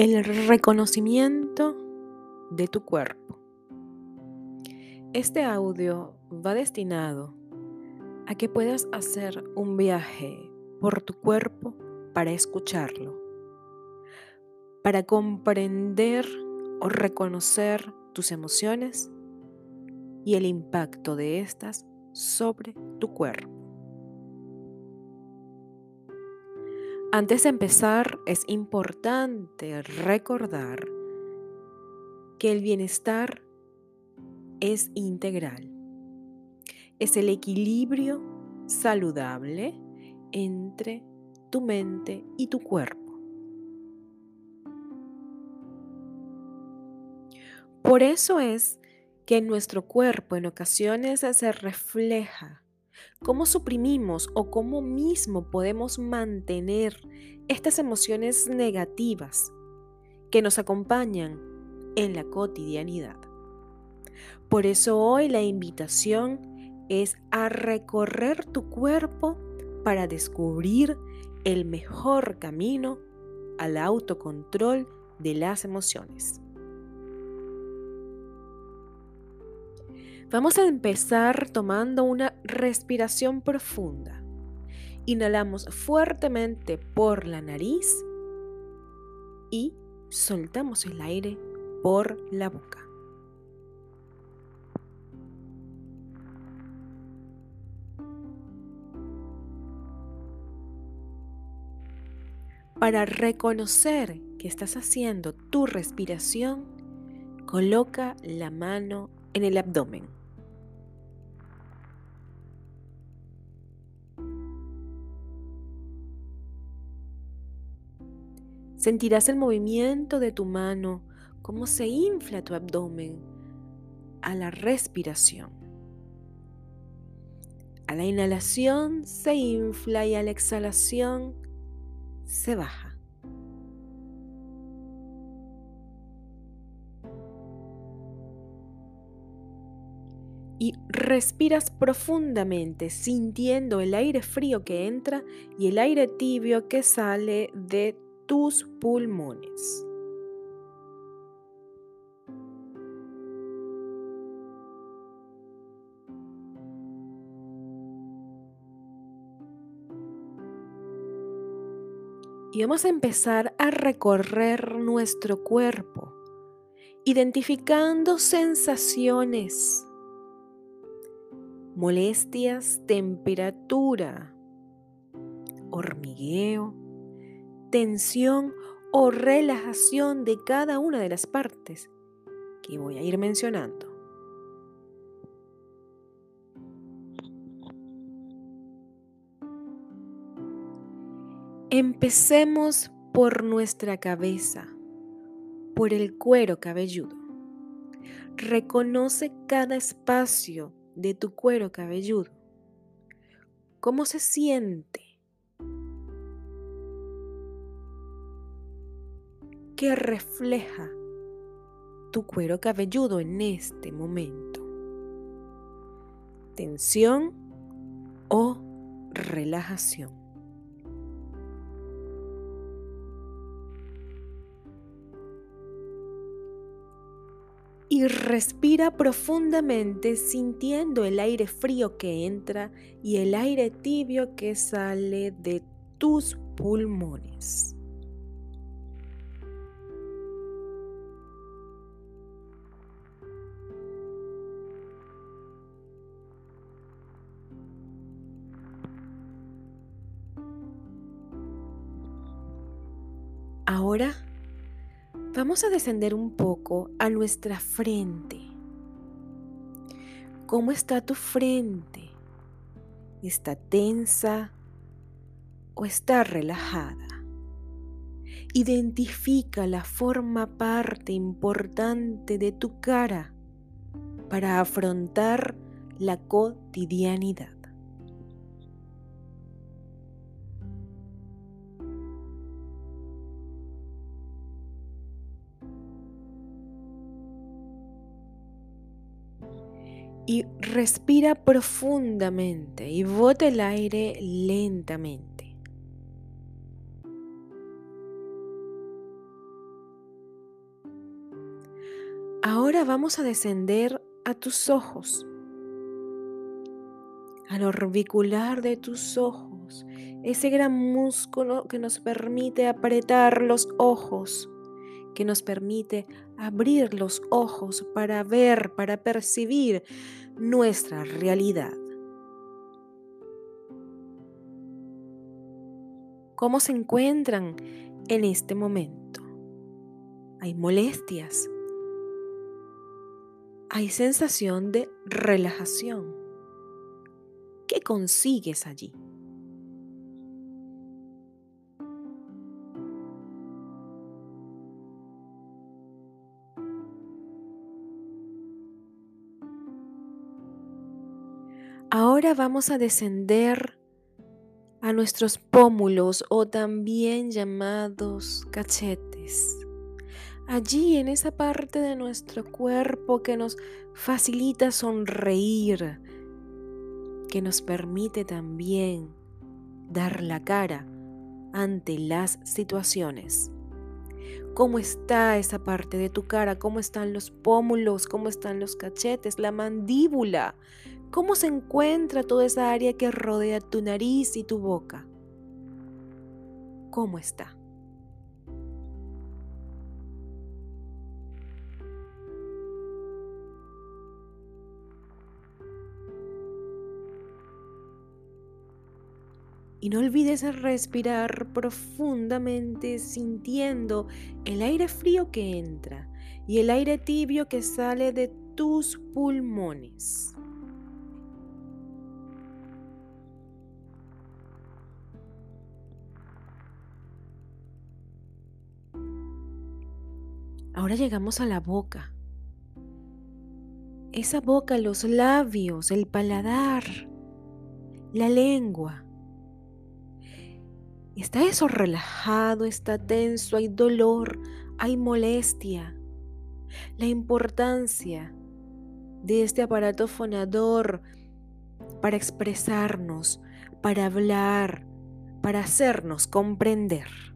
El reconocimiento de tu cuerpo. Este audio va destinado a que puedas hacer un viaje por tu cuerpo para escucharlo, para comprender o reconocer tus emociones y el impacto de estas sobre tu cuerpo. Antes de empezar, es importante recordar que el bienestar es integral. Es el equilibrio saludable entre tu mente y tu cuerpo. Por eso es que en nuestro cuerpo en ocasiones se refleja ¿Cómo suprimimos o cómo mismo podemos mantener estas emociones negativas que nos acompañan en la cotidianidad? Por eso hoy la invitación es a recorrer tu cuerpo para descubrir el mejor camino al autocontrol de las emociones. Vamos a empezar tomando una respiración profunda. Inhalamos fuertemente por la nariz y soltamos el aire por la boca. Para reconocer que estás haciendo tu respiración, coloca la mano en el abdomen. Sentirás el movimiento de tu mano, cómo se infla tu abdomen a la respiración. A la inhalación se infla y a la exhalación se baja. Y respiras profundamente sintiendo el aire frío que entra y el aire tibio que sale de tus pulmones. Y vamos a empezar a recorrer nuestro cuerpo, identificando sensaciones, molestias, temperatura, hormigueo, tensión o relajación de cada una de las partes que voy a ir mencionando. Empecemos por nuestra cabeza, por el cuero cabelludo. Reconoce cada espacio de tu cuero cabelludo. ¿Cómo se siente? que refleja tu cuero cabelludo en este momento. Tensión o relajación. Y respira profundamente sintiendo el aire frío que entra y el aire tibio que sale de tus pulmones. Ahora vamos a descender un poco a nuestra frente. ¿Cómo está tu frente? ¿Está tensa o está relajada? Identifica la forma parte importante de tu cara para afrontar la cotidianidad. Y respira profundamente y bota el aire lentamente. Ahora vamos a descender a tus ojos, al orbicular de tus ojos, ese gran músculo que nos permite apretar los ojos, que nos permite abrir los ojos para ver, para percibir nuestra realidad. ¿Cómo se encuentran en este momento? ¿Hay molestias? hay sensación de relajación. ¿Qué consigues allí? Ahora vamos a descender a nuestros pómulos o también llamados cachetes allí en esa parte de nuestro cuerpo que nos facilita sonreír, que nos permite también dar la cara ante las situaciones. ¿Cómo está esa parte de tu cara? ¿Cómo están los pómulos? ¿Cómo están los cachetes? La mandíbula. ¿Cómo se encuentra toda esa área que rodea tu nariz y tu boca? ¿Cómo está? Y no olvides respirar profundamente sintiendo el aire frío que entra y el aire tibio que sale de tus pulmones. Ahora llegamos a la boca. Esa boca, los labios, el paladar, la lengua. ¿Está eso relajado? ¿Está tenso? ¿Hay dolor? ¿Hay molestia? La importancia de este aparato fonador para expresarnos, para hablar, para hacernos comprender.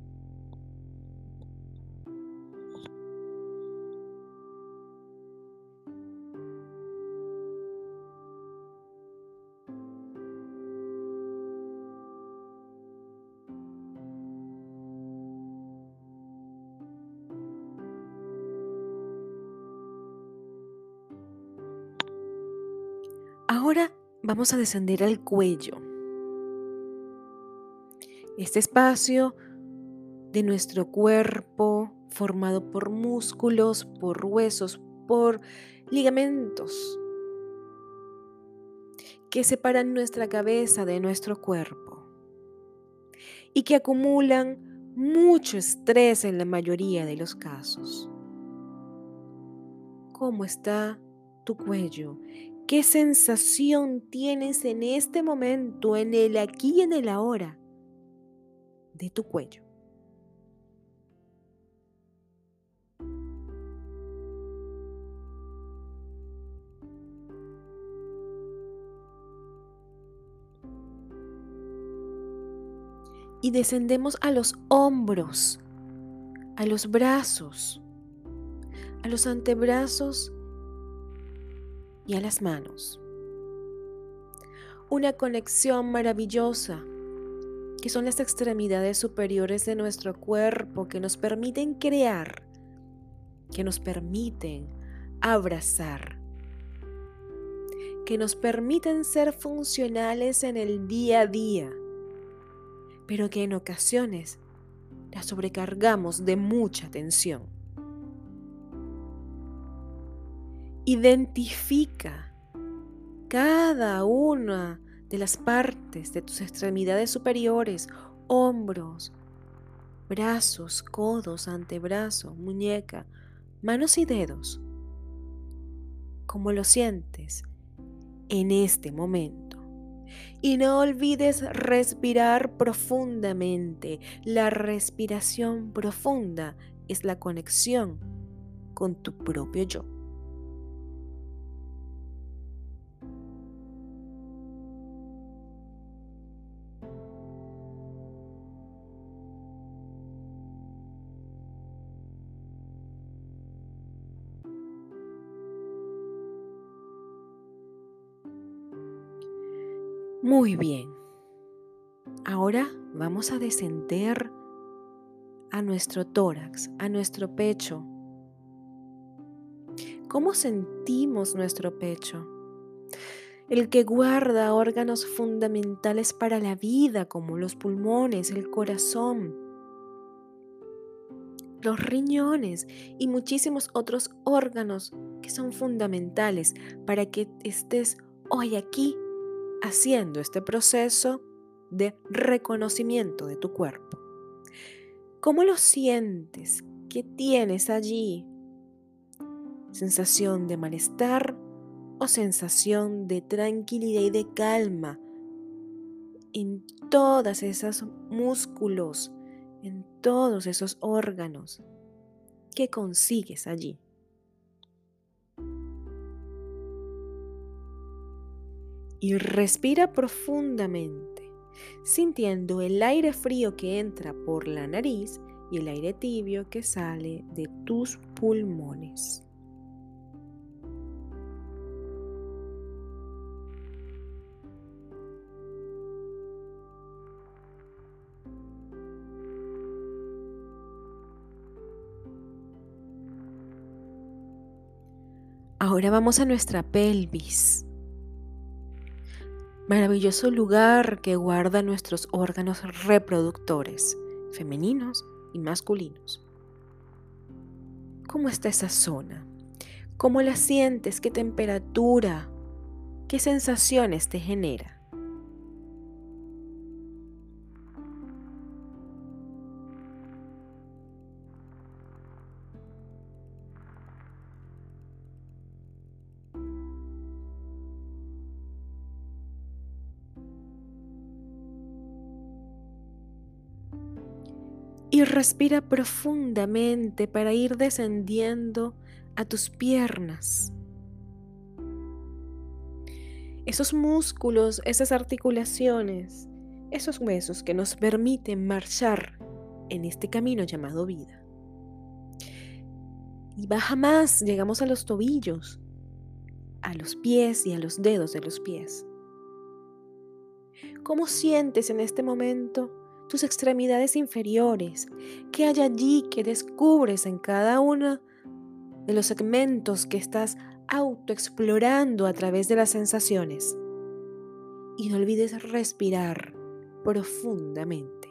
Ahora vamos a descender al cuello. Este espacio de nuestro cuerpo formado por músculos, por huesos, por ligamentos que separan nuestra cabeza de nuestro cuerpo y que acumulan mucho estrés en la mayoría de los casos. ¿Cómo está tu cuello? ¿Qué sensación tienes en este momento, en el aquí y en el ahora de tu cuello? Y descendemos a los hombros, a los brazos, a los antebrazos a las manos. Una conexión maravillosa que son las extremidades superiores de nuestro cuerpo que nos permiten crear, que nos permiten abrazar, que nos permiten ser funcionales en el día a día, pero que en ocasiones las sobrecargamos de mucha tensión. Identifica cada una de las partes de tus extremidades superiores, hombros, brazos, codos, antebrazo, muñeca, manos y dedos. ¿Cómo lo sientes en este momento? Y no olvides respirar profundamente. La respiración profunda es la conexión con tu propio yo. Muy bien. Ahora vamos a descender a nuestro tórax, a nuestro pecho. ¿Cómo sentimos nuestro pecho? El que guarda órganos fundamentales para la vida como los pulmones, el corazón, los riñones y muchísimos otros órganos que son fundamentales para que estés hoy aquí haciendo este proceso de reconocimiento de tu cuerpo. ¿Cómo lo sientes? ¿Qué tienes allí? ¿Sensación de malestar o sensación de tranquilidad y de calma en todos esos músculos, en todos esos órganos? ¿Qué consigues allí? Y respira profundamente, sintiendo el aire frío que entra por la nariz y el aire tibio que sale de tus pulmones. Ahora vamos a nuestra pelvis maravilloso lugar que guarda nuestros órganos reproductores, femeninos y masculinos. ¿Cómo está esa zona? ¿Cómo la sientes? ¿Qué temperatura? ¿Qué sensaciones te genera? Y respira profundamente para ir descendiendo a tus piernas. Esos músculos, esas articulaciones, esos huesos que nos permiten marchar en este camino llamado vida. Y baja más, llegamos a los tobillos, a los pies y a los dedos de los pies. ¿Cómo sientes en este momento tus extremidades inferiores, qué hay allí que descubres en cada uno de los segmentos que estás autoexplorando a través de las sensaciones. Y no olvides respirar profundamente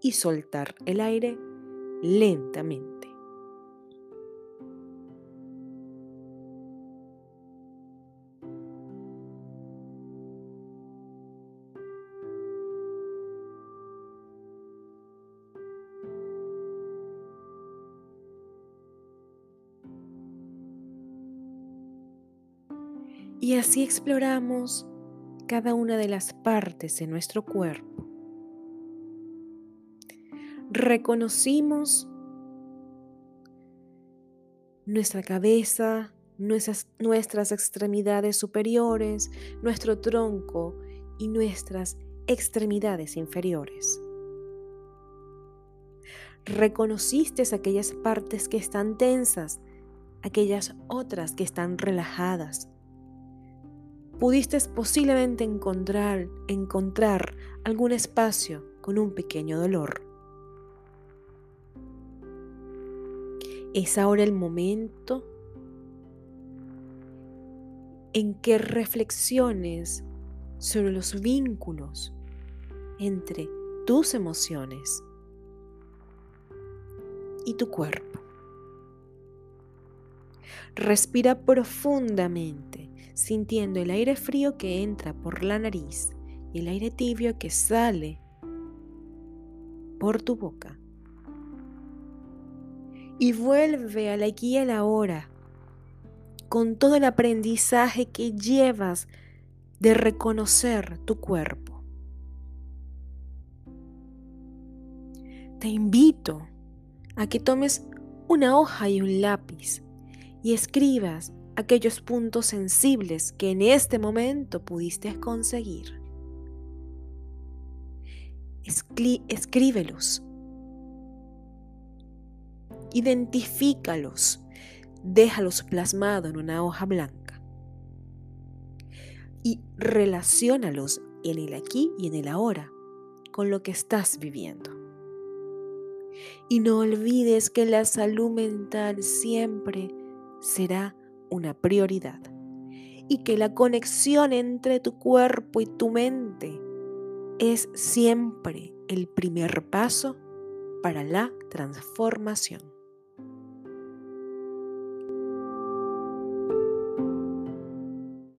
y soltar el aire lentamente. Y así exploramos cada una de las partes de nuestro cuerpo. Reconocimos nuestra cabeza, nuestras, nuestras extremidades superiores, nuestro tronco y nuestras extremidades inferiores. Reconociste aquellas partes que están tensas, aquellas otras que están relajadas pudiste posiblemente encontrar, encontrar algún espacio con un pequeño dolor. Es ahora el momento en que reflexiones sobre los vínculos entre tus emociones y tu cuerpo. Respira profundamente sintiendo el aire frío que entra por la nariz y el aire tibio que sale por tu boca. Y vuelve a la y a la hora con todo el aprendizaje que llevas de reconocer tu cuerpo. Te invito a que tomes una hoja y un lápiz y escribas aquellos puntos sensibles que en este momento pudiste conseguir. escríbelos. Identifícalos. Déjalos plasmados en una hoja blanca. Y relaciónalos en el aquí y en el ahora con lo que estás viviendo. Y no olvides que la salud mental siempre será una prioridad y que la conexión entre tu cuerpo y tu mente es siempre el primer paso para la transformación.